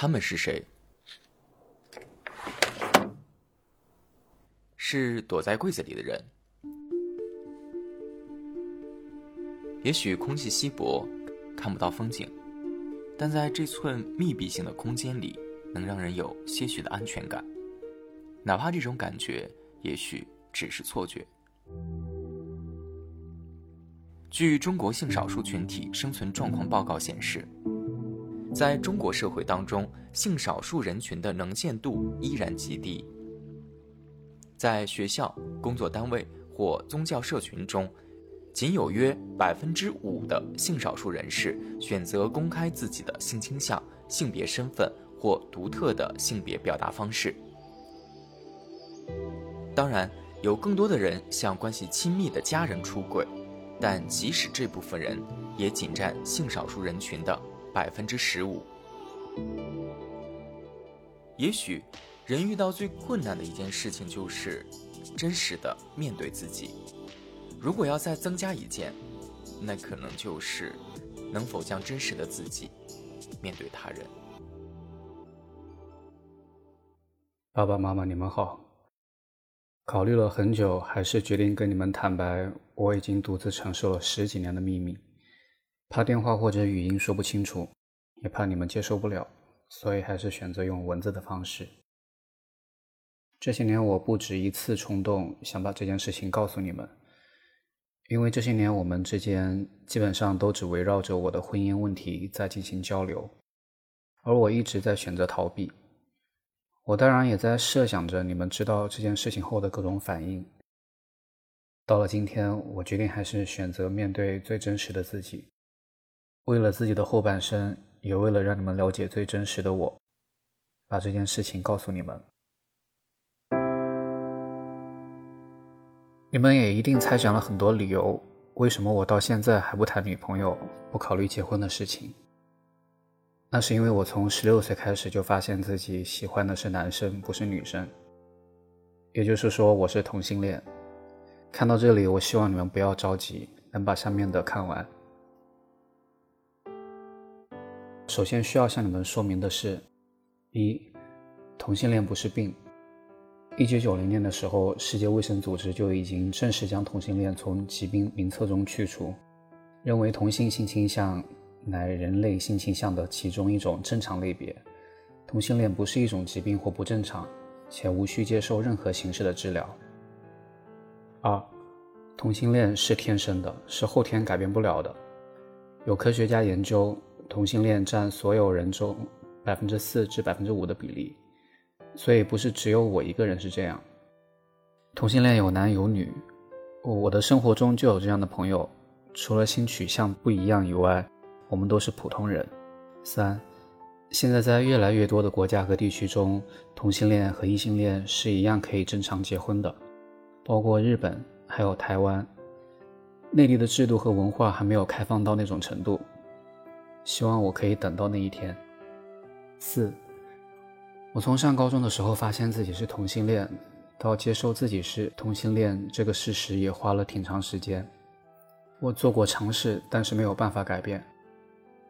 他们是谁？是躲在柜子里的人。也许空气稀薄，看不到风景，但在这寸密闭性的空间里，能让人有些许的安全感，哪怕这种感觉也许只是错觉。据中国性少数群体生存状况报告显示，在中国社会当中，性少数人群的能见度依然极低。在学校、工作单位或宗教社群中，仅有约百分之五的性少数人士选择公开自己的性倾向、性别身份或独特的性别表达方式。当然，有更多的人向关系亲密的家人出轨。但即使这部分人，也仅占性少数人群的百分之十五。也许，人遇到最困难的一件事情就是真实的面对自己。如果要再增加一件，那可能就是能否将真实的自己面对他人。爸爸妈妈，你们好。考虑了很久，还是决定跟你们坦白，我已经独自承受了十几年的秘密。怕电话或者语音说不清楚，也怕你们接受不了，所以还是选择用文字的方式。这些年，我不止一次冲动想把这件事情告诉你们，因为这些年我们之间基本上都只围绕着我的婚姻问题在进行交流，而我一直在选择逃避。我当然也在设想着你们知道这件事情后的各种反应。到了今天，我决定还是选择面对最真实的自己。为了自己的后半生，也为了让你们了解最真实的我，把这件事情告诉你们。你们也一定猜想了很多理由，为什么我到现在还不谈女朋友，不考虑结婚的事情。那是因为我从十六岁开始就发现自己喜欢的是男生，不是女生。也就是说，我是同性恋。看到这里，我希望你们不要着急，能把下面的看完。首先需要向你们说明的是：一，同性恋不是病。一九九零年的时候，世界卫生组织就已经正式将同性恋从疾病名册中去除，认为同性性倾向。乃人类性倾向的其中一种正常类别，同性恋不是一种疾病或不正常，且无需接受任何形式的治疗。二，同性恋是天生的，是后天改变不了的。有科学家研究，同性恋占所有人中百分之四至百分之五的比例，所以不是只有我一个人是这样。同性恋有男有女，我的生活中就有这样的朋友，除了性取向不一样以外。我们都是普通人。三，现在在越来越多的国家和地区中，同性恋和异性恋是一样可以正常结婚的，包括日本，还有台湾。内地的制度和文化还没有开放到那种程度，希望我可以等到那一天。四，我从上高中的时候发现自己是同性恋，到接受自己是同性恋这个事实也花了挺长时间。我做过尝试，但是没有办法改变。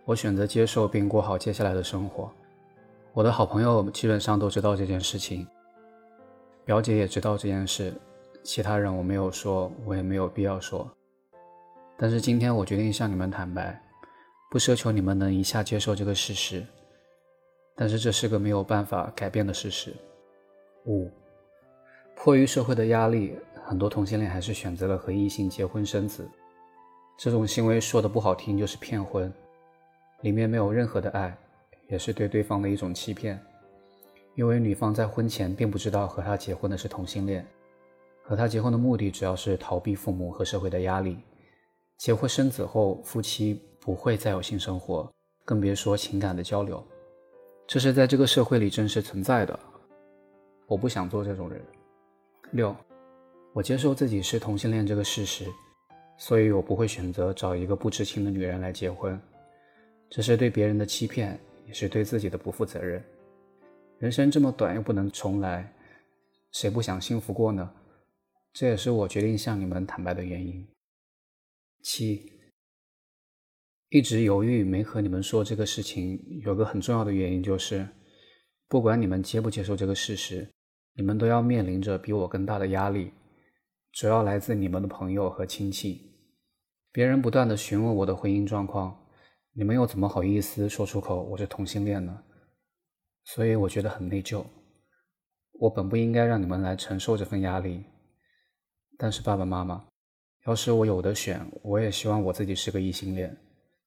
我选择接受并过好接下来的生活。我的好朋友基本上都知道这件事情，表姐也知道这件事，其他人我没有说，我也没有必要说。但是今天我决定向你们坦白，不奢求你们能一下接受这个事实，但是这是个没有办法改变的事实。五，迫于社会的压力，很多同性恋还是选择了和异性结婚生子。这种行为说的不好听就是骗婚。里面没有任何的爱，也是对对方的一种欺骗，因为女方在婚前并不知道和他结婚的是同性恋，和他结婚的目的主要是逃避父母和社会的压力。结婚生子后，夫妻不会再有性生活，更别说情感的交流，这是在这个社会里真实存在的。我不想做这种人。六，我接受自己是同性恋这个事实，所以我不会选择找一个不知情的女人来结婚。这是对别人的欺骗，也是对自己的不负责任。人生这么短，又不能重来，谁不想幸福过呢？这也是我决定向你们坦白的原因。七，一直犹豫没和你们说这个事情，有个很重要的原因就是，不管你们接不接受这个事实，你们都要面临着比我更大的压力，主要来自你们的朋友和亲戚。别人不断的询问我的婚姻状况，你们又怎么好意思说出口我是同性恋呢？所以我觉得很内疚。我本不应该让你们来承受这份压力，但是爸爸妈妈，要是我有的选，我也希望我自己是个异性恋，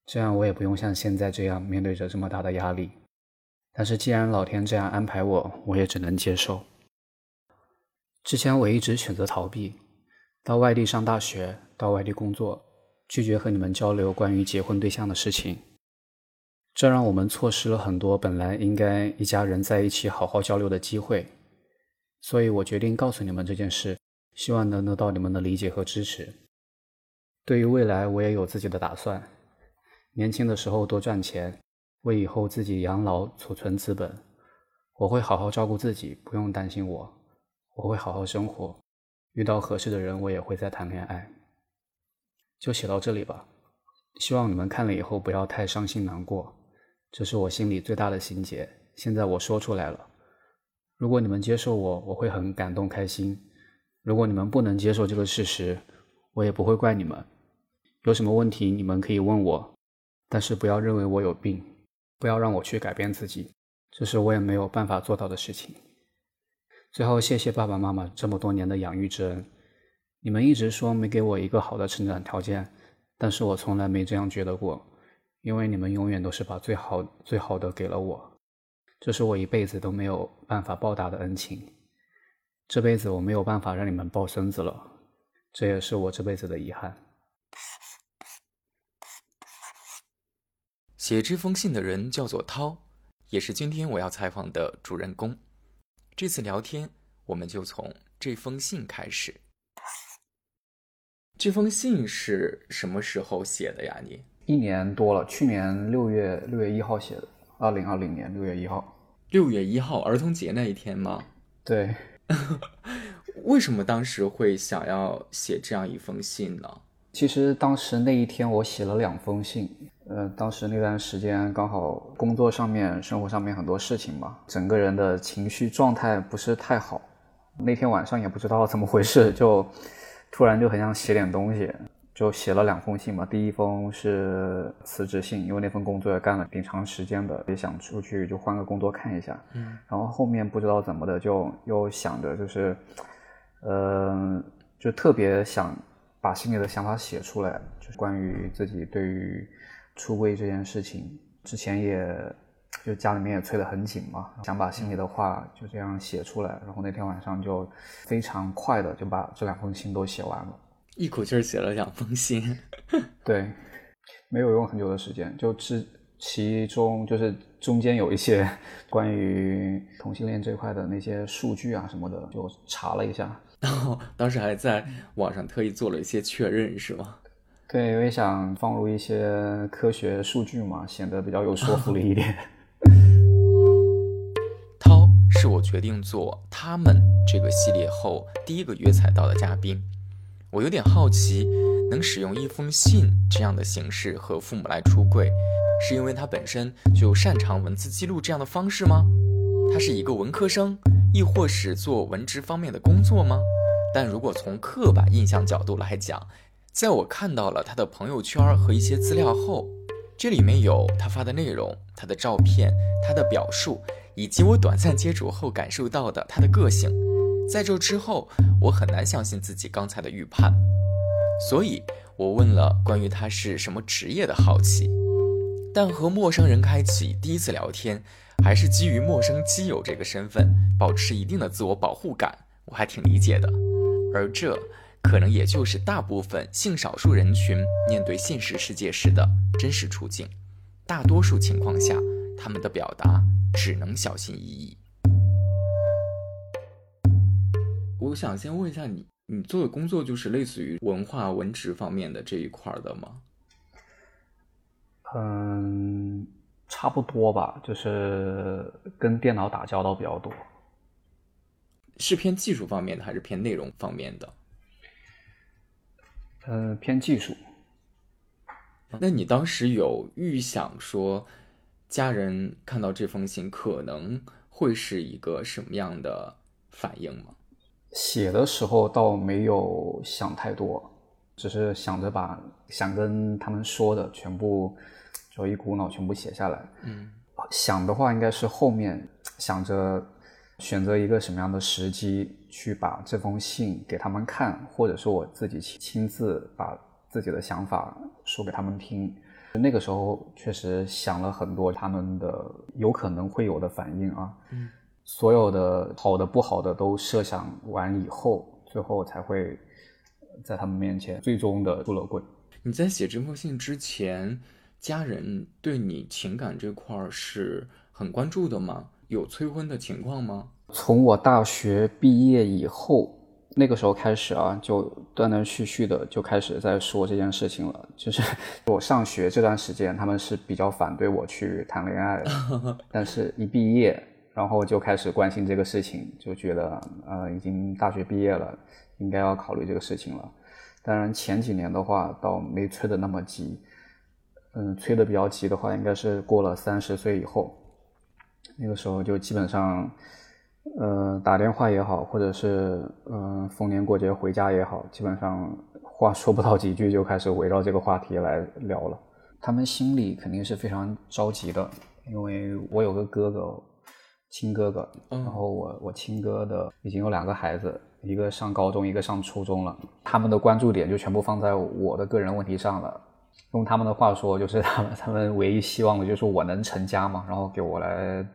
这样我也不用像现在这样面对着这么大的压力。但是既然老天这样安排我，我也只能接受。之前我一直选择逃避，到外地上大学，到外地工作。拒绝和你们交流关于结婚对象的事情，这让我们错失了很多本来应该一家人在一起好好交流的机会。所以我决定告诉你们这件事，希望能得到你们的理解和支持。对于未来，我也有自己的打算。年轻的时候多赚钱，为以后自己养老储存资本。我会好好照顾自己，不用担心我。我会好好生活，遇到合适的人，我也会再谈恋爱。就写到这里吧，希望你们看了以后不要太伤心难过，这是我心里最大的心结。现在我说出来了，如果你们接受我，我会很感动开心；如果你们不能接受这个事实，我也不会怪你们。有什么问题你们可以问我，但是不要认为我有病，不要让我去改变自己，这是我也没有办法做到的事情。最后，谢谢爸爸妈妈这么多年的养育之恩。你们一直说没给我一个好的成长条件，但是我从来没这样觉得过，因为你们永远都是把最好最好的给了我，这是我一辈子都没有办法报答的恩情。这辈子我没有办法让你们抱孙子了，这也是我这辈子的遗憾。写这封信的人叫做涛，也是今天我要采访的主人公。这次聊天，我们就从这封信开始。这封信是什么时候写的呀？你一年多了，去年六月六月一号写的，二零二零年六月一号，六月一号儿童节那一天吗？对。为什么当时会想要写这样一封信呢？其实当时那一天我写了两封信，呃，当时那段时间刚好工作上面、生活上面很多事情嘛，整个人的情绪状态不是太好。那天晚上也不知道怎么回事，就。突然就很想写点东西，就写了两封信嘛。第一封是辞职信，因为那份工作也干了挺长时间的，也想出去就换个工作看一下。嗯，然后后面不知道怎么的，就又想着就是，呃，就特别想把心里的想法写出来，就是关于自己对于出柜这件事情，之前也。就家里面也催得很紧嘛，想把心里的话就这样写出来，然后那天晚上就非常快的就把这两封信都写完了，一口气儿写了两封信，对，没有用很久的时间，就是其中就是中间有一些 关于同性恋这块的那些数据啊什么的，就查了一下，然后当时还在网上特意做了一些确认，是吗？对，因为想放入一些科学数据嘛，显得比较有说服力一点。涛是我决定做他们这个系列后第一个约采到的嘉宾。我有点好奇，能使用一封信这样的形式和父母来出柜，是因为他本身就擅长文字记录这样的方式吗？他是一个文科生，亦或是做文职方面的工作吗？但如果从刻板印象角度来讲，在我看到了他的朋友圈和一些资料后，这里面有他发的内容、他的照片、他的表述。以及我短暂接触后感受到的他的个性，在这之后，我很难相信自己刚才的预判，所以我问了关于他是什么职业的好奇。但和陌生人开启第一次聊天，还是基于陌生基友这个身份，保持一定的自我保护感，我还挺理解的。而这可能也就是大部分性少数人群面对现实世界时的真实处境。大多数情况下，他们的表达。只能小心翼翼。我想先问一下你，你做的工作就是类似于文化文职方面的这一块的吗？嗯，差不多吧，就是跟电脑打交道比较多。是偏技术方面的还是偏内容方面的？嗯，偏技术。那你当时有预想说？家人看到这封信可能会是一个什么样的反应吗？写的时候倒没有想太多，只是想着把想跟他们说的全部就一股脑全部写下来。嗯，想的话应该是后面想着选择一个什么样的时机去把这封信给他们看，或者是我自己亲亲自把自己的想法说给他们听。那个时候确实想了很多他们的有可能会有的反应啊。嗯。所有的好的、不好的都设想完以后，最后才会在他们面前最终的出了柜。你在写这封信之前，家人对你情感这块是很关注的吗？有催婚的情况吗？从我大学毕业以后，那个时候开始啊，就断断续续的就开始在说这件事情了。就是我上学这段时间，他们是比较反对我去谈恋爱的，但是一毕业。然后就开始关心这个事情，就觉得呃已经大学毕业了，应该要考虑这个事情了。当然前几年的话倒没催得那么急，嗯，催得比较急的话应该是过了三十岁以后，那个时候就基本上，呃打电话也好，或者是嗯逢年过节回家也好，基本上话说不到几句就开始围绕这个话题来聊了。他们心里肯定是非常着急的，因为我有个哥哥。亲哥哥，然后我我亲哥的已经有两个孩子，一个上高中，一个上初中了。他们的关注点就全部放在我的个人问题上了。用他们的话说，就是他们他们唯一希望的就是我能成家嘛，然后给我来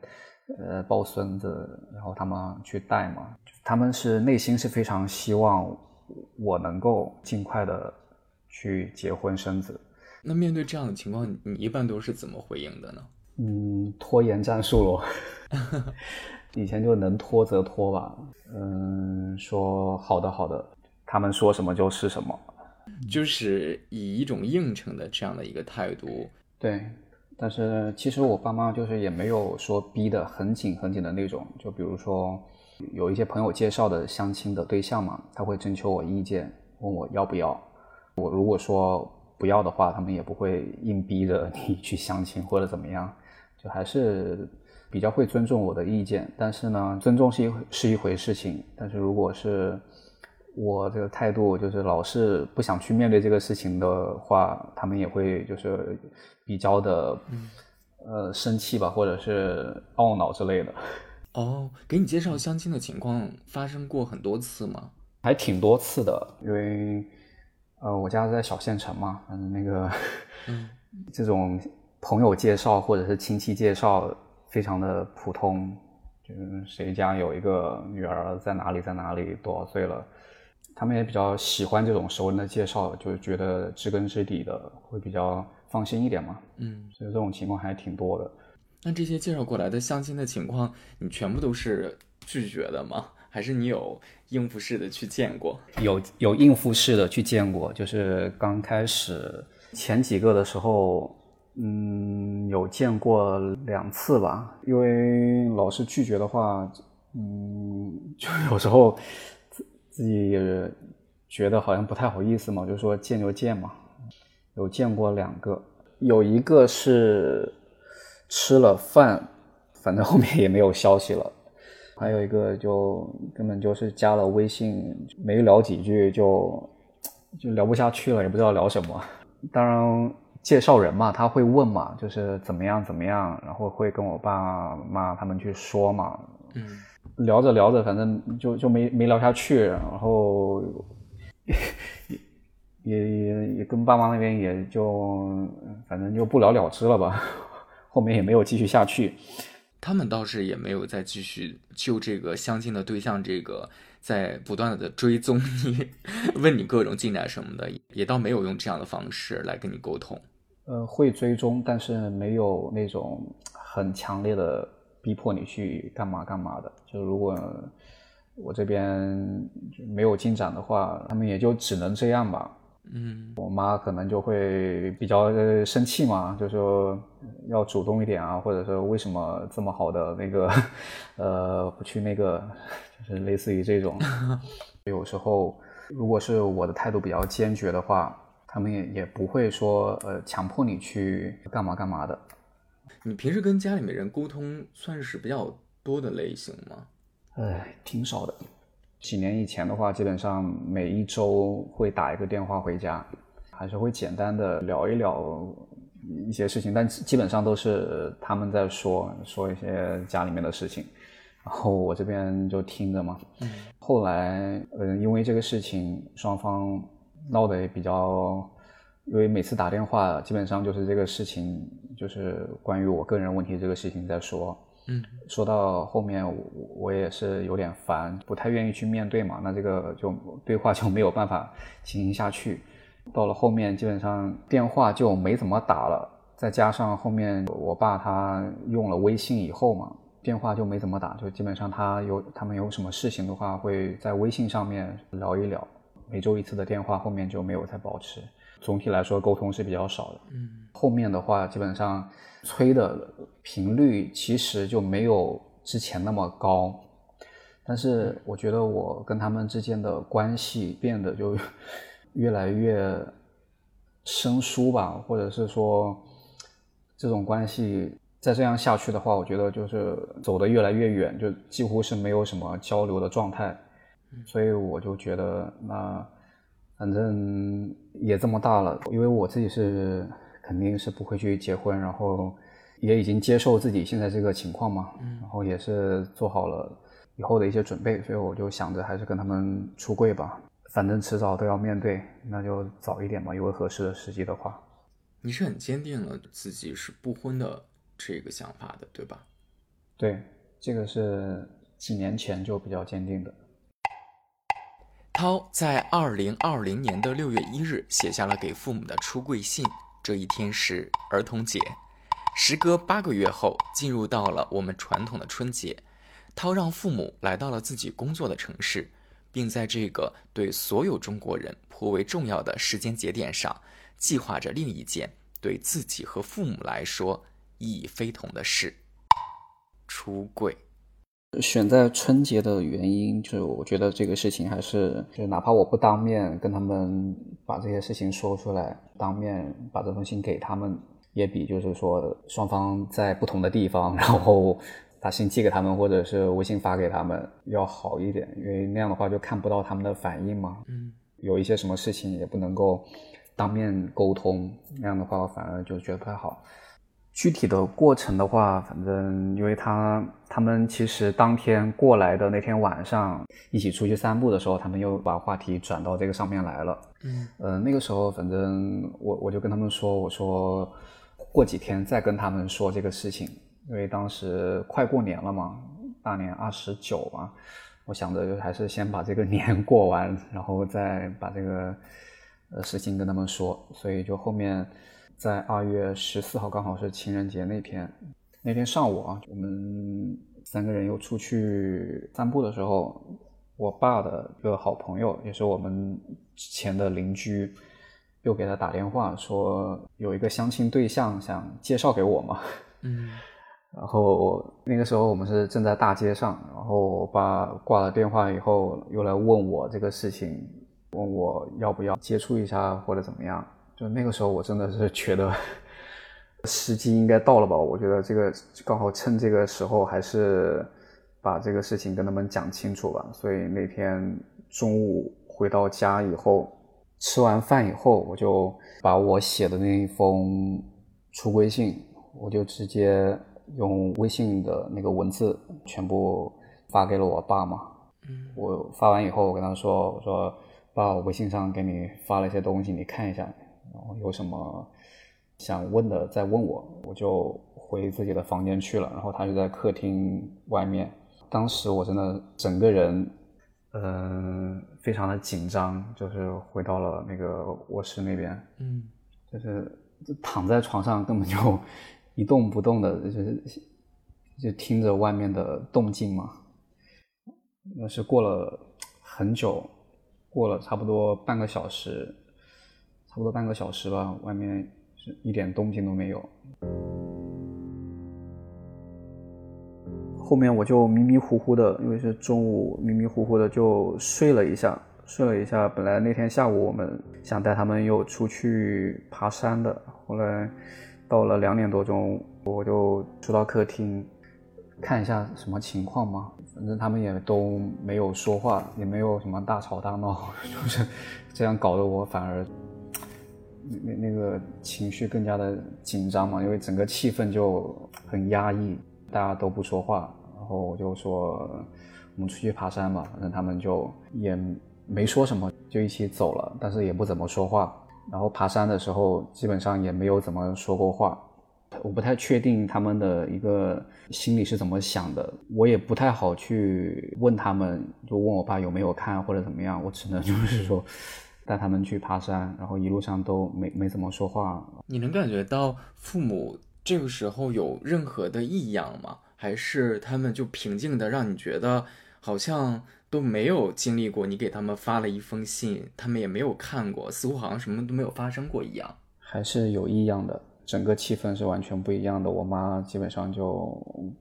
呃抱孙子，然后他们去带嘛。他们是内心是非常希望我能够尽快的去结婚生子。那面对这样的情况，你一般都是怎么回应的呢？嗯，拖延战术咯。以前就能拖则拖吧。嗯，说好的好的，他们说什么就是什么，就是以一种应承的这样的一个态度。对，但是其实我爸妈就是也没有说逼得很紧很紧的那种。就比如说有一些朋友介绍的相亲的对象嘛，他会征求我意见，问我要不要。我如果说不要的话，他们也不会硬逼着你 去相亲或者怎么样。就还是比较会尊重我的意见，但是呢，尊重是一是一回事情，但是如果是我这个态度就是老是不想去面对这个事情的话，他们也会就是比较的呃生气吧，或者是懊恼之类的。哦，给你介绍相亲的情况发生过很多次吗？还挺多次的，因为呃我家在小县城嘛，嗯那个 这种。朋友介绍或者是亲戚介绍，非常的普通，就是谁家有一个女儿在哪里在哪里多少岁了，他们也比较喜欢这种熟人的介绍，就觉得知根知底的会比较放心一点嘛。嗯，所以这种情况还挺多的。那这些介绍过来的相亲的情况，你全部都是拒绝的吗？还是你有应付式的去见过？有有应付式的去见过，就是刚开始前几个的时候。嗯，有见过两次吧，因为老是拒绝的话，嗯，就有时候自自己也觉得好像不太好意思嘛，就说见就见嘛。有见过两个，有一个是吃了饭，反正后面也没有消息了；还有一个就根本就是加了微信，没聊几句就就聊不下去了，也不知道聊什么。当然。介绍人嘛，他会问嘛，就是怎么样怎么样，然后会跟我爸妈他们去说嘛。嗯，聊着聊着，反正就就没没聊下去，然后也也也也跟爸妈那边也就反正就不了了之了吧，后面也没有继续下去。他们倒是也没有再继续就这个相亲的对象这个在不断的追踪你，问你各种进展什么的，也倒没有用这样的方式来跟你沟通。呃，会追踪，但是没有那种很强烈的逼迫你去干嘛干嘛的。就如果我这边没有进展的话，他们也就只能这样吧。嗯，我妈可能就会比较生气嘛，就说要主动一点啊，或者说为什么这么好的那个，呃，不去那个，就是类似于这种。有时候，如果是我的态度比较坚决的话。他们也也不会说，呃，强迫你去干嘛干嘛的，你平时跟家里面人沟通算是比较多的类型吗？哎，挺少的。几年以前的话，基本上每一周会打一个电话回家，还是会简单的聊一聊一些事情，但基本上都是他们在说说一些家里面的事情，然后我这边就听着嘛。嗯。后来，嗯，因为这个事情，双方闹得也比较，因为每次打电话，基本上就是这个事情，就是关于我个人问题这个事情在说。嗯，说到后面，我我也是有点烦，不太愿意去面对嘛。那这个就对话就没有办法进行下去。到了后面，基本上电话就没怎么打了。再加上后面我爸他用了微信以后嘛，电话就没怎么打。就基本上他有他们有什么事情的话，会在微信上面聊一聊。每周一次的电话，后面就没有再保持。总体来说，沟通是比较少的。嗯，后面的话，基本上。催的频率其实就没有之前那么高，但是我觉得我跟他们之间的关系变得就越来越生疏吧，或者是说这种关系再这样下去的话，我觉得就是走得越来越远，就几乎是没有什么交流的状态，所以我就觉得那反正也这么大了，因为我自己是。肯定是不会去结婚，然后也已经接受自己现在这个情况嘛，然后也是做好了以后的一些准备，所以我就想着还是跟他们出柜吧，反正迟早都要面对，那就早一点吧，有个合适的时机的话。你是很坚定了自己是不婚的这个想法的，对吧？对，这个是几年前就比较坚定的。涛在二零二零年的六月一日写下了给父母的出柜信。这一天是儿童节，时隔八个月后，进入到了我们传统的春节。涛让父母来到了自己工作的城市，并在这个对所有中国人颇为重要的时间节点上，计划着另一件对自己和父母来说意义非同的事——出柜。选在春节的原因，就是我觉得这个事情还是，就是哪怕我不当面跟他们把这些事情说出来，当面把这封信给他们，也比就是说双方在不同的地方，然后把信寄给他们，或者是微信发给他们要好一点，因为那样的话就看不到他们的反应嘛。嗯，有一些什么事情也不能够当面沟通，那样的话反而就觉得不太好。具体的过程的话，反正因为他他们其实当天过来的那天晚上一起出去散步的时候，他们又把话题转到这个上面来了。嗯，呃，那个时候反正我我就跟他们说，我说过几天再跟他们说这个事情，因为当时快过年了嘛，大年二十九嘛，我想着就还是先把这个年 过完，然后再把这个呃事情跟他们说，所以就后面。在二月十四号，刚好是情人节那天。那天上午啊，我们三个人又出去散步的时候，我爸的一个好朋友，也是我们之前的邻居，又给他打电话说有一个相亲对象想介绍给我嘛。嗯。然后那个时候我们是正在大街上，然后我爸挂了电话以后，又来问我这个事情，问我要不要接触一下或者怎么样。就那个时候，我真的是觉得时机应该到了吧？我觉得这个刚好趁这个时候，还是把这个事情跟他们讲清楚吧。所以那天中午回到家以后，吃完饭以后，我就把我写的那一封出规信，我就直接用微信的那个文字全部发给了我爸嘛。嗯，我发完以后，我跟他说：“我说爸，我微信上给你发了一些东西，你看一下。”然后有什么想问的再问我，我就回自己的房间去了。然后他就在客厅外面。当时我真的整个人，嗯，非常的紧张，就是回到了那个卧室那边，嗯，就是躺在床上根本就一动不动的，就是就听着外面的动静嘛。那是过了很久，过了差不多半个小时。差不多半个小时吧，外面是一点动静都没有。后面我就迷迷糊糊的，因为是中午，迷迷糊糊的就睡了一下，睡了一下。本来那天下午我们想带他们又出去爬山的，后来到了两点多钟，我就出到客厅，看一下什么情况嘛。反正他们也都没有说话，也没有什么大吵大闹，就是这样搞得我反而那那个情绪更加的紧张嘛，因为整个气氛就很压抑，大家都不说话。然后我就说我们出去爬山吧，反正他们就也没说什么，就一起走了，但是也不怎么说话。然后爬山的时候，基本上也没有怎么说过话。我不太确定他们的一个心里是怎么想的，我也不太好去问他们，就问我爸有没有看或者怎么样。我只能就是说带他们去爬山，然后一路上都没没怎么说话。你能感觉到父母这个时候有任何的异样吗？还是他们就平静的让你觉得好像？都没有经历过，你给他们发了一封信，他们也没有看过，似乎好像什么都没有发生过一样，还是有异样的，整个气氛是完全不一样的。我妈基本上就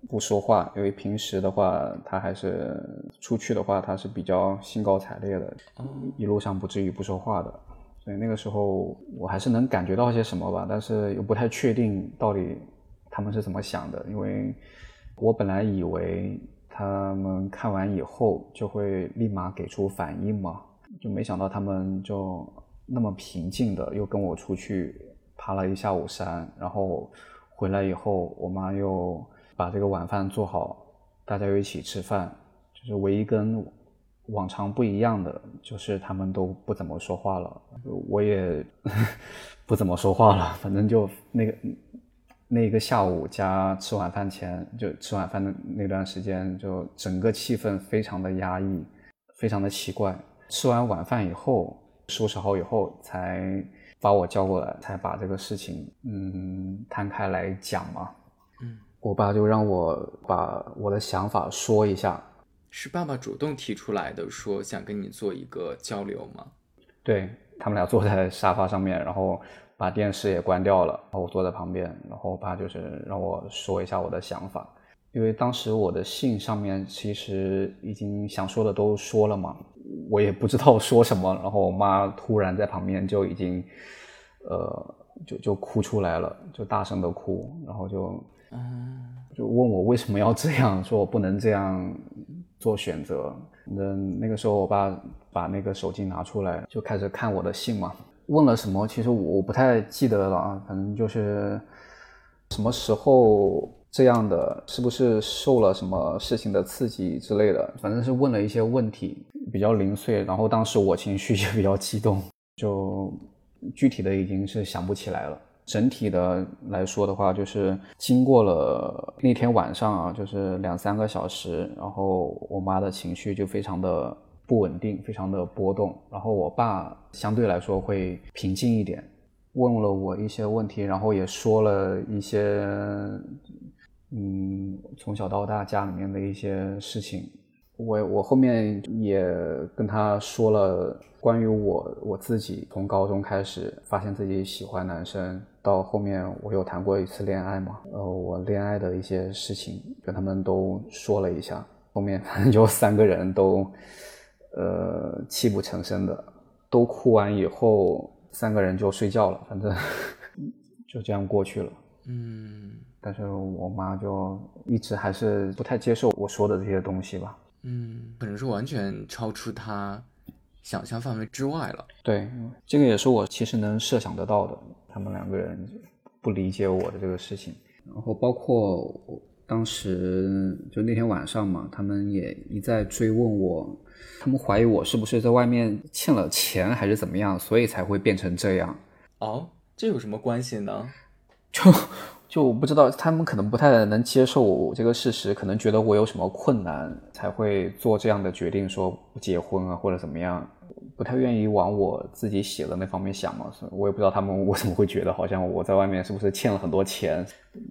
不说话，因为平时的话，她还是出去的话，她是比较兴高采烈的，一路上不至于不说话的。所以那个时候我还是能感觉到些什么吧，但是又不太确定到底他们是怎么想的，因为我本来以为。他们看完以后就会立马给出反应嘛，就没想到他们就那么平静的又跟我出去爬了一下午山，然后回来以后，我妈又把这个晚饭做好，大家又一起吃饭。就是唯一跟往常不一样的，就是他们都不怎么说话了，我也 不怎么说话了，反正就那个。那一个下午加吃晚饭前，就吃晚饭的那段时间，就整个气氛非常的压抑，非常的奇怪。吃完晚饭以后，收拾好以后，才把我叫过来，才把这个事情嗯摊开来讲嘛。嗯，我爸就让我把我的想法说一下。是爸爸主动提出来的，说想跟你做一个交流吗？对他们俩坐在沙发上面，然后。把电视也关掉了，然后我坐在旁边，然后我爸就是让我说一下我的想法，因为当时我的信上面其实已经想说的都说了嘛，我也不知道说什么，然后我妈突然在旁边就已经，呃，就就哭出来了，就大声的哭，然后就，就问我为什么要这样，说我不能这样做选择。那那个时候我爸把那个手机拿出来，就开始看我的信嘛。问了什么？其实我不太记得了啊，反正就是什么时候这样的，是不是受了什么事情的刺激之类的？反正是问了一些问题，比较零碎。然后当时我情绪也比较激动，就具体的已经是想不起来了。整体的来说的话，就是经过了那天晚上啊，就是两三个小时，然后我妈的情绪就非常的。不稳定，非常的波动。然后我爸相对来说会平静一点，问了我一些问题，然后也说了一些，嗯，从小到大家里面的一些事情。我我后面也跟他说了关于我我自己从高中开始发现自己喜欢男生，到后面我有谈过一次恋爱嘛，呃，我恋爱的一些事情跟他们都说了一下。后面 反正就三个人都。呃，泣不成声的，都哭完以后，三个人就睡觉了，反正 就这样过去了。嗯，但是我妈就一直还是不太接受我说的这些东西吧。嗯，可能是完全超出她想象范围之外了。对，这个也是我其实能设想得到的。他们两个人不理解我的这个事情，然后包括当时就那天晚上嘛，他们也一再追问我。他们怀疑我是不是在外面欠了钱，还是怎么样，所以才会变成这样。哦，这有什么关系呢？就就我不知道，他们可能不太能接受我这个事实，可能觉得我有什么困难，才会做这样的决定，说不结婚啊，或者怎么样，不太愿意往我自己写的那方面想嘛。我也不知道他们 为什么会觉得，好像我在外面是不是欠了很多钱，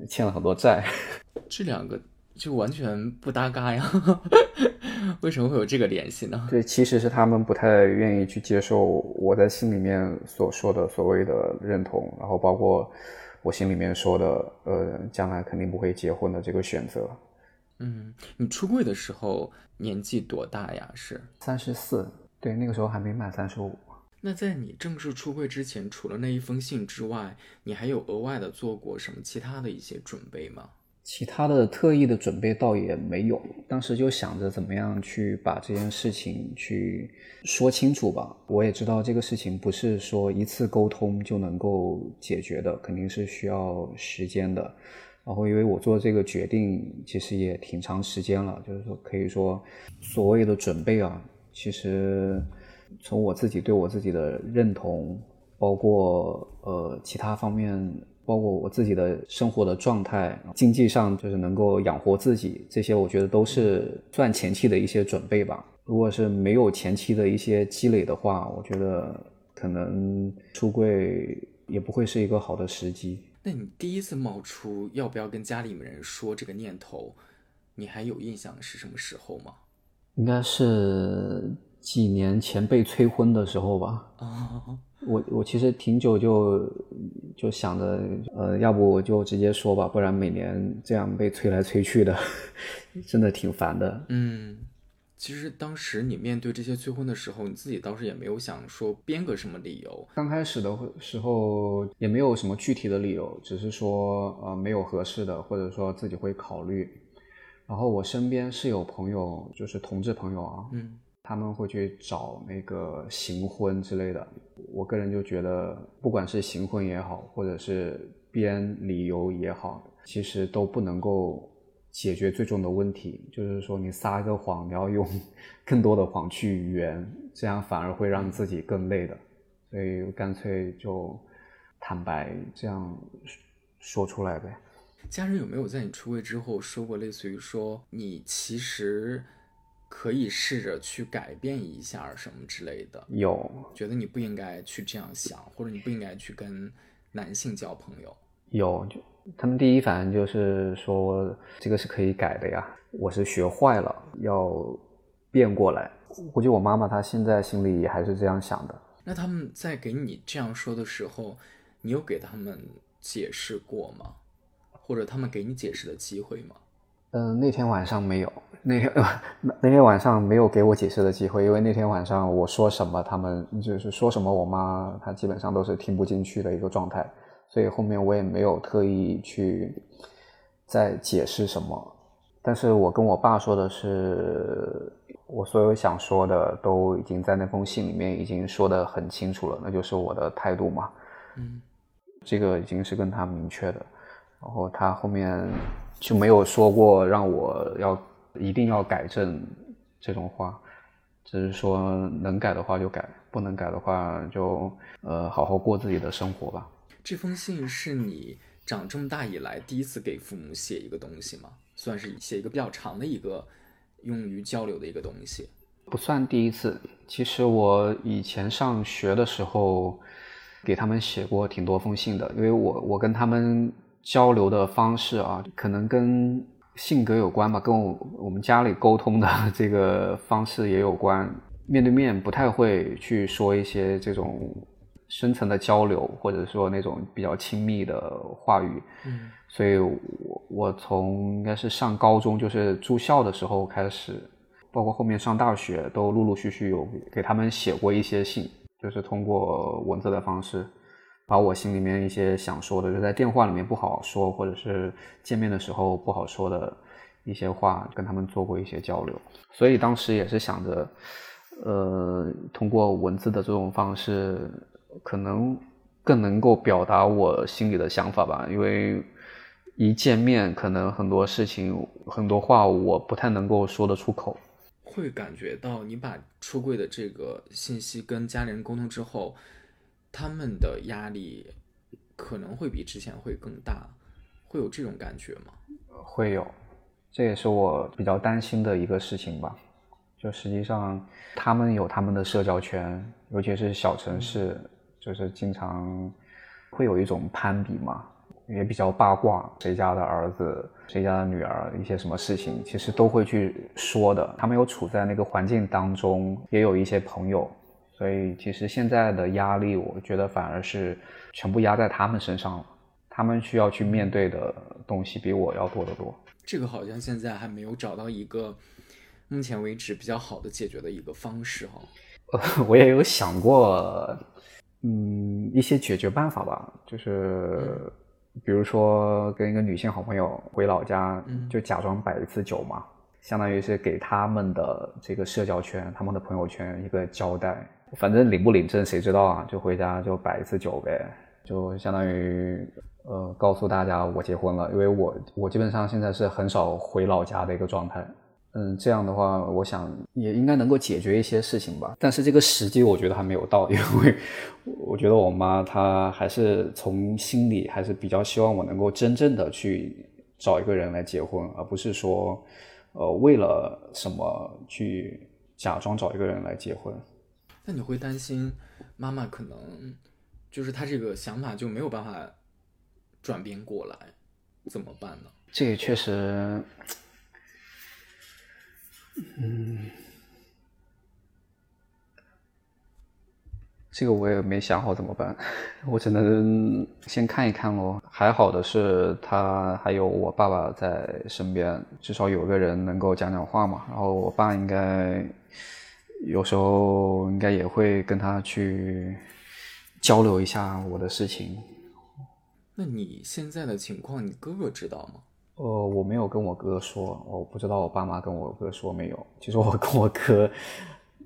欠了很多债。这两个。就完全不搭嘎呀？为什么会有这个联系呢？对，其实是他们不太愿意去接受我在心里面所说的所谓的认同，然后包括我心里面说的，呃，将来肯定不会结婚的这个选择。嗯，你出柜的时候年纪多大呀？是三十四。对，那个时候还没满三十五。那在你正式出柜之前，除了那一封信之外，你还有额外的做过什么其他的一些准备吗？其他的特意的准备倒也没有，当时就想着怎么样去把这件事情去说清楚吧。我也知道这个事情不是说一次沟通就能够解决的，肯定是需要时间的。然后因为我做这个决定其实也挺长时间了，就是说可以说所谓的准备啊，其实从我自己对我自己的认同，包括呃其他方面。包括我自己的生活的状态，经济上就是能够养活自己，这些我觉得都是算前期的一些准备吧。如果是没有前期的一些积累的话，我觉得可能出柜也不会是一个好的时机。那你第一次冒出要不要跟家里面人说这个念头，你还有印象是什么时候吗？应该是几年前被催婚的时候吧。啊。我我其实挺久就就想着，呃，要不我就直接说吧，不然每年这样被催来催去的，真的挺烦的。嗯，其实当时你面对这些催婚的时候，你自己倒是也没有想说编个什么理由。刚开始的时候也没有什么具体的理由，只是说呃没有合适的，或者说自己会考虑。然后我身边是有朋友，就是同志朋友啊，嗯。他们会去找那个行婚之类的，我个人就觉得，不管是行婚也好，或者是编理由也好，其实都不能够解决最终的问题。就是说，你撒个谎，你要用 更多的谎去圆，这样反而会让自己更累的。所以干脆就坦白这样说出来呗。家人有没有在你出柜之后说过类似于说你其实？可以试着去改变一下什么之类的。有觉得你不应该去这样想，或者你不应该去跟男性交朋友。有，就他们第一反应就是说这个是可以改的呀。我是学坏了，要变过来。估计我妈妈她现在心里也还是这样想的。那他们在给你这样说的时候，你有给他们解释过吗？或者他们给你解释的机会吗？嗯，那天晚上没有。那天 那天晚上没有给我解释的机会，因为那天晚上我说什么，他们就是说什么，我妈她基本上都是听不进去的一个状态，所以后面我也没有特意去再解释什么。但是我跟我爸说的是，我所有想说的都已经在那封信里面已经说的很清楚了，那就是我的态度嘛。嗯，这个已经是跟他明确的，然后他后面就没有说过让我要。一定要改正这种话，只是说能改的话就改，不能改的话就呃好好过自己的生活吧。这封信是你长这么大以来第一次给父母写一个东西吗？算是写一个比较长的一个用于交流的一个东西？不算第一次。其实我以前上学的时候给他们写过挺多封信的，因为我我跟他们交流的方式啊，可能跟。性格有关吧，跟我我们家里沟通的 这个方式也有关。面对面不太会去说一些这种深层的交流，或者说那种比较亲密的话语。嗯，所以我我从应该是上高中就是住校的时候开始，包括后面上大学都陆陆续续有给他们写过一些信，就是通过文字的方式。把我心里面一些想说的，就在电话里面不好说，或者是见面的时候不好说的一些话，跟他们做过一些交流。所以当时也是想着，呃，通过文字的这种方式，可能更能够表达我心里的想法吧。因为一见面，可能很多事情、很多话，我不太能够说得出口。会感觉到你把出柜的这个信息跟家里人沟通之后。他们的压力可能会比之前会更大，会有这种感觉吗？会有，这也是我比较担心的一个事情吧。就实际上，他们有他们的社交圈，尤其是小城市，就是经常会有一种攀比嘛，也比较八卦，谁家的儿子，谁家的女儿，一些什么事情，其实都会去说的。他们有处在那个环境当中，也有一些朋友。所以，其实现在的压力，我觉得反而是全部压在他们身上了。他们需要去面对的东西比我要多得多。这个好像现在还没有找到一个目前为止比较好的解决的一个方式哈。我也有想过，嗯，一些解决办法吧，就是比如说跟一个女性好朋友回老家，就假装摆一次酒嘛，相当于是给他们的这个社交圈、他们的朋友圈一个交代。反正领不领证谁知道啊？就回家就摆一次酒呗，就相当于呃告诉大家我结婚了，因为我我基本上现在是很少回老家的一个状态。嗯，这样的话，我想也应该能够解决一些事情吧。但是这个时机我觉得还没有到，因为我觉得我妈她还是从心里还是比较希望我能够真正的去找一个人来结婚，而不是说呃为了什么去假装找一个人来结婚。那你会担心妈妈可能就是她这个想法就没有办法转变过来，怎么办呢？这也确实。嗯，这个我也没想好怎么办，我只能先看一看喽。还好的是，他还有我爸爸在身边，至少有个人能够讲讲话嘛。然后我爸应该有时候应该也会跟他去交流一下我的事情。那你现在的情况，你哥哥知道吗？呃，我没有跟我哥说，我不知道我爸妈跟我哥说没有。其实我跟我哥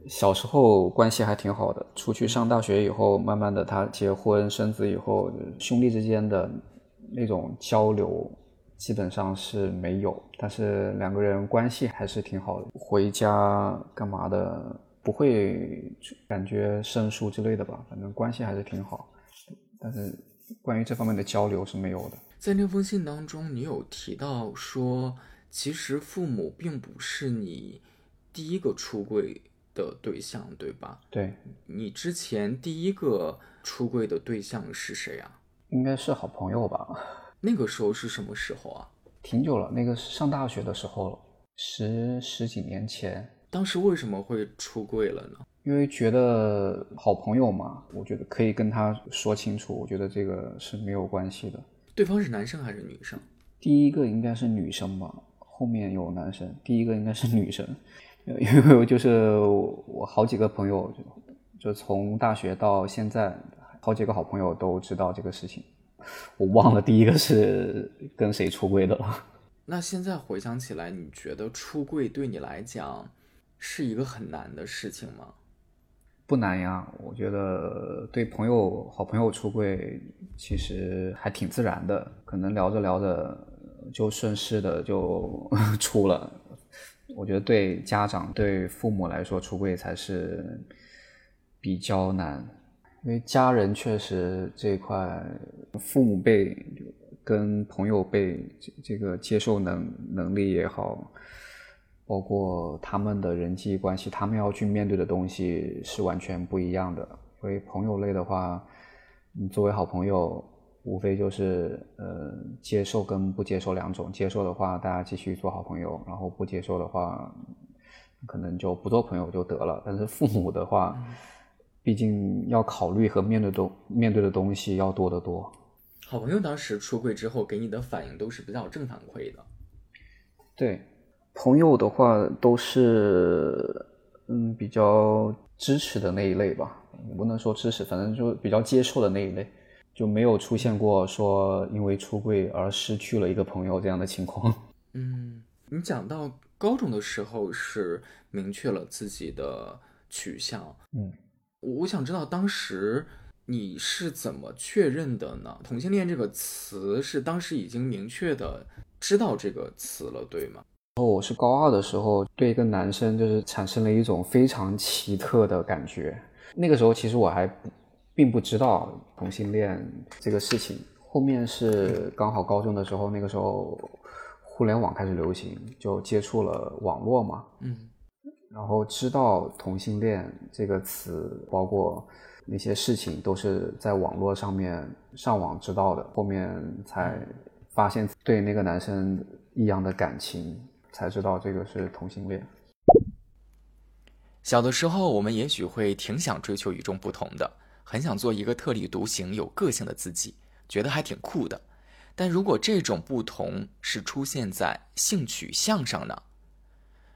小时候关系还挺好的，出去上大学以后，慢慢的他结婚生子以后，兄弟之间的那种交流基本上是没有，但是两个人关系还是挺好的。回家干嘛的不会感觉生疏之类的吧？反正关系还是挺好，但是关于这方面的交流是没有的。在那封信当中，你有提到说，其实父母并不是你第一个出柜的对象，对吧？对。你之前第一个出柜的对象是谁啊？应该是好朋友吧。那个时候是什么时候啊？挺久了，那个是上大学的时候了，十十几年前。当时为什么会出柜了呢？因为觉得好朋友嘛，我觉得可以跟他说清楚，我觉得这个是没有关系的。对方是男生还是女生？第一个应该是女生吧，后面有男生。第一个应该是女生，因为就是我好几个朋友，就就从大学到现在，好几个好朋友都知道这个事情。我忘了第一个是跟谁出柜的了。那现在回想起来，你觉得出柜对你来讲是一个很难的事情吗？不难呀，我觉得对朋友、好朋友出柜其实还挺自然的，可能聊着聊着就顺势的就 出了。我觉得对家长、对父母来说，出柜才是比较难，因为家人确实这一块，父母辈跟朋友辈这这个接受能能力也好。包括他们的人际关系，他们要去面对的东西是完全不一样的。因为朋友类的话，你作为好朋友，无非就是呃接受跟不接受两种。接受的话，大家继续做好朋友；然后不接受的话，可能就不做朋友就得了。但是父母的话，毕竟要考虑和面对东面对的东西要多得多。好朋友当时出柜之后给你的反应都是比较正反馈的。对。朋友的话都是嗯比较支持的那一类吧，不能说支持，反正就比较接受的那一类，就没有出现过说因为出柜而失去了一个朋友这样的情况。嗯，你讲到高中的时候是明确了自己的取向，嗯，我想知道当时你是怎么确认的呢？同性恋这个词是当时已经明确的知道这个词了，对吗？然后我是高二的时候，对一个男生就是产生了一种非常奇特的感觉。那个时候其实我还并不知道同性恋这个事情。后面是刚好高中的时候，那个时候互联网开始流行，就接触了网络嘛。嗯。然后知道同性恋这个词，包括那些事情，都是在网络上面上网知道的。后面才发现对那个男生异样的感情。才知道这个是同性恋。小的时候，我们也许会挺想追求与众不同的，很想做一个特立独行、有个性的自己，觉得还挺酷的。但如果这种不同是出现在性取向上呢？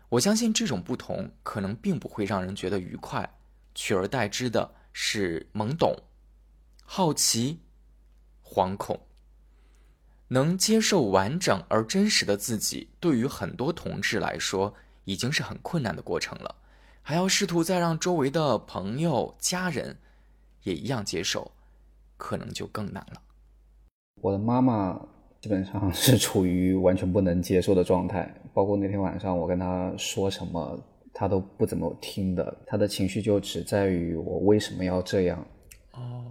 我相信这种不同可能并不会让人觉得愉快，取而代之的是懵懂、好奇、惶恐。能接受完整而真实的自己，对于很多同志来说，已经是很困难的过程了。还要试图再让周围的朋友、家人也一样接受，可能就更难了。我的妈妈基本上是处于完全不能接受的状态，包括那天晚上我跟他说什么，他都不怎么听的。他的情绪就只在于我为什么要这样。哦。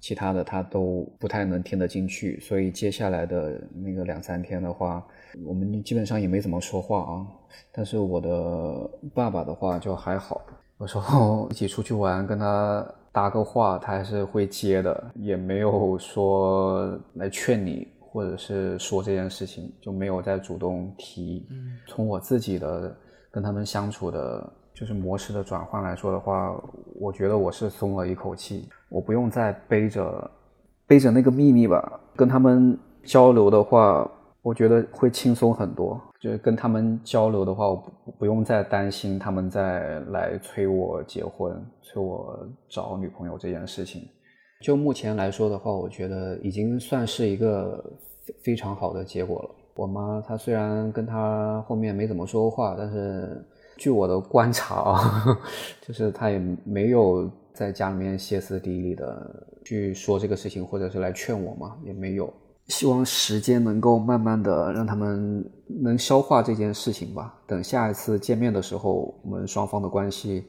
其他的他都不太能听得进去，所以接下来的那个两三天的话，我们基本上也没怎么说话啊。但是我的爸爸的话就还好，有时候一起出去玩，跟他搭个话，他还是会接的，也没有说来劝你，或者是说这件事情，就没有再主动提。嗯，从我自己的跟他们相处的。就是模式的转换来说的话，我觉得我是松了一口气，我不用再背着背着那个秘密吧。跟他们交流的话，我觉得会轻松很多。就是跟他们交流的话，我不不用再担心他们再来催我结婚、催我找女朋友这件事情。就目前来说的话，我觉得已经算是一个非常好的结果了。我妈她虽然跟他后面没怎么说话，但是。据我的观察啊，就是她也没有在家里面歇斯底里的去说这个事情，或者是来劝我嘛，也没有。希望时间能够慢慢的让他们能消化这件事情吧。等下一次见面的时候，我们双方的关系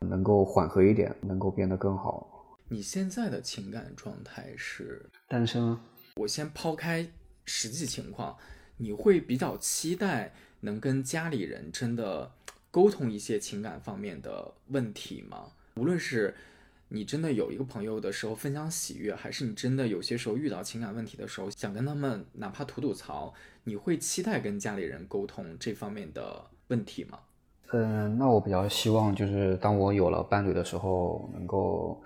能够缓和一点，能够变得更好。你现在的情感状态是单身？我先抛开实际情况，你会比较期待能跟家里人真的。沟通一些情感方面的问题吗？无论是你真的有一个朋友的时候分享喜悦，还是你真的有些时候遇到情感问题的时候想跟他们哪怕吐吐槽，你会期待跟家里人沟通这方面的问题吗？嗯，那我比较希望就是当我有了伴侣的时候，能够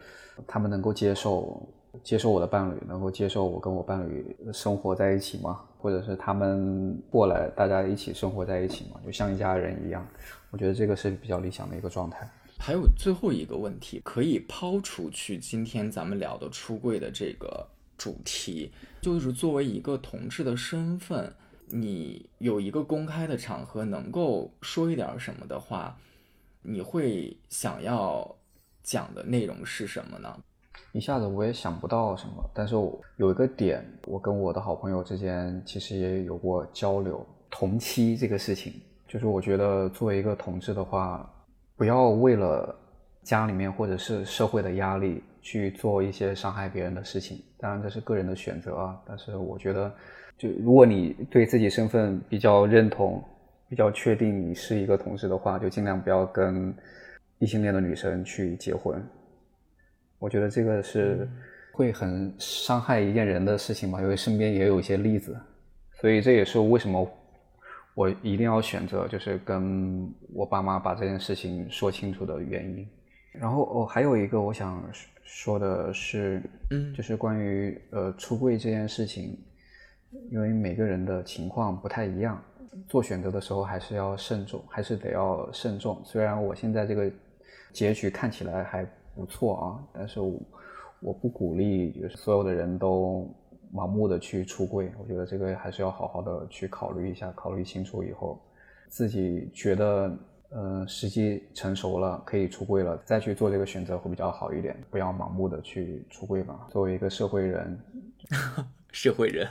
他们能够接受接受我的伴侣，能够接受我跟我伴侣生活在一起吗？或者是他们过来大家一起生活在一起吗？就像一家人一样。我觉得这个是比较理想的一个状态。还有最后一个问题，可以抛出去今天咱们聊的出柜的这个主题，就是作为一个同志的身份，你有一个公开的场合，能够说一点什么的话，你会想要讲的内容是什么呢？一下子我也想不到什么，但是有一个点，我跟我的好朋友之间其实也有过交流，同期这个事情。就是我觉得作为一个同志的话，不要为了家里面或者是社会的压力去做一些伤害别人的事情。当然这是个人的选择啊，但是我觉得，就如果你对自己身份比较认同、比较确定你是一个同志的话，就尽量不要跟异性恋的女生去结婚。我觉得这个是会很伤害一件人的事情嘛，因为身边也有一些例子，所以这也是为什么。我一定要选择，就是跟我爸妈把这件事情说清楚的原因。然后哦，还有一个我想说的是，嗯，就是关于呃出柜这件事情，因为每个人的情况不太一样，做选择的时候还是要慎重，还是得要慎重。虽然我现在这个结局看起来还不错啊，但是我不鼓励，就是所有的人都。盲目的去出柜，我觉得这个还是要好好的去考虑一下，考虑清楚以后，自己觉得呃时机成熟了，可以出柜了，再去做这个选择会比较好一点。不要盲目的去出柜吧。作为一个社会人，社会人，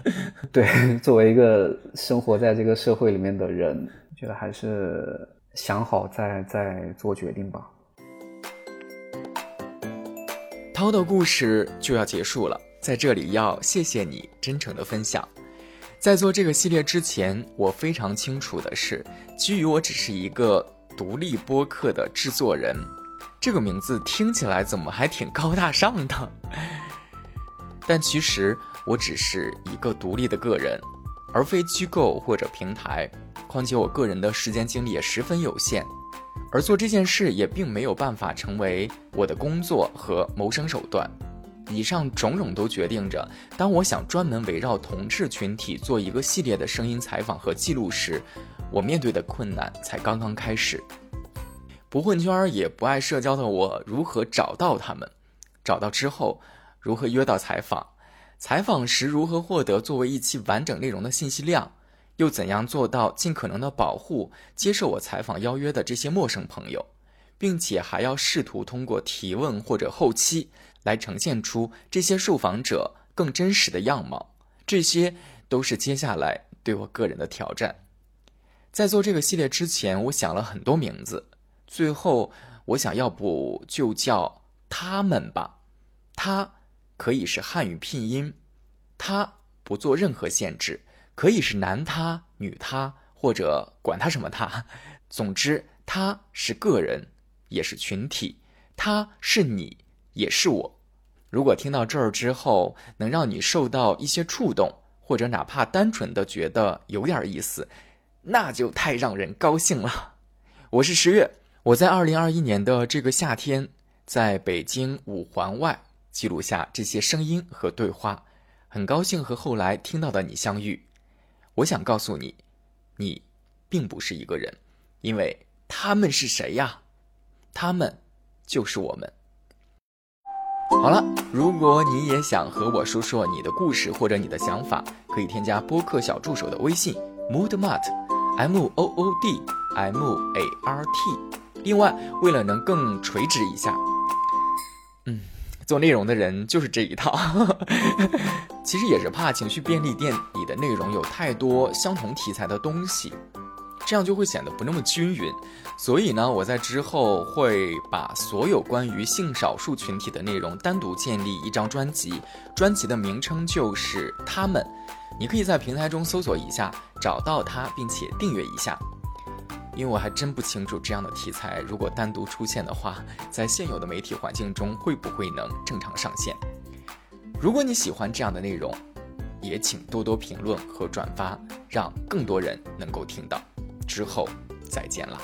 对，作为一个生活在这个社会里面的人，觉得还是想好再再做决定吧。涛的故事就要结束了。在这里要谢谢你真诚的分享。在做这个系列之前，我非常清楚的是，基于我只是一个独立播客的制作人，这个名字听起来怎么还挺高大上的？但其实我只是一个独立的个人，而非机构或者平台。况且我个人的时间精力也十分有限，而做这件事也并没有办法成为我的工作和谋生手段。以上种种都决定着，当我想专门围绕同志群体做一个系列的声音采访和记录时，我面对的困难才刚刚开始。不混圈也不爱社交的我，如何找到他们？找到之后，如何约到采访？采访时如何获得作为一期完整内容的信息量？又怎样做到尽可能的保护接受我采访邀约的这些陌生朋友，并且还要试图通过提问或者后期来呈现出这些受访者更真实的样貌？这些都是接下来对我个人的挑战。在做这个系列之前，我想了很多名字，最后我想要不就叫他们吧，他。可以是汉语拼音，他不做任何限制，可以是男他、女他，或者管他什么他。总之，他是个人，也是群体，他是你，也是我。如果听到这儿之后能让你受到一些触动，或者哪怕单纯的觉得有点意思，那就太让人高兴了。我是十月，我在二零二一年的这个夏天，在北京五环外。记录下这些声音和对话，很高兴和后来听到的你相遇。我想告诉你，你并不是一个人，因为他们是谁呀？他们就是我们。好了，如果你也想和我说说你的故事或者你的想法，可以添加播客小助手的微信 moodmart，m o o d m a r t。另外，为了能更垂直一下，嗯。做内容的人就是这一套，其实也是怕情绪便利店里的内容有太多相同题材的东西，这样就会显得不那么均匀。所以呢，我在之后会把所有关于性少数群体的内容单独建立一张专辑，专辑的名称就是他们。你可以在平台中搜索一下，找到它，并且订阅一下。因为我还真不清楚这样的题材如果单独出现的话，在现有的媒体环境中会不会能正常上线。如果你喜欢这样的内容，也请多多评论和转发，让更多人能够听到。之后再见了。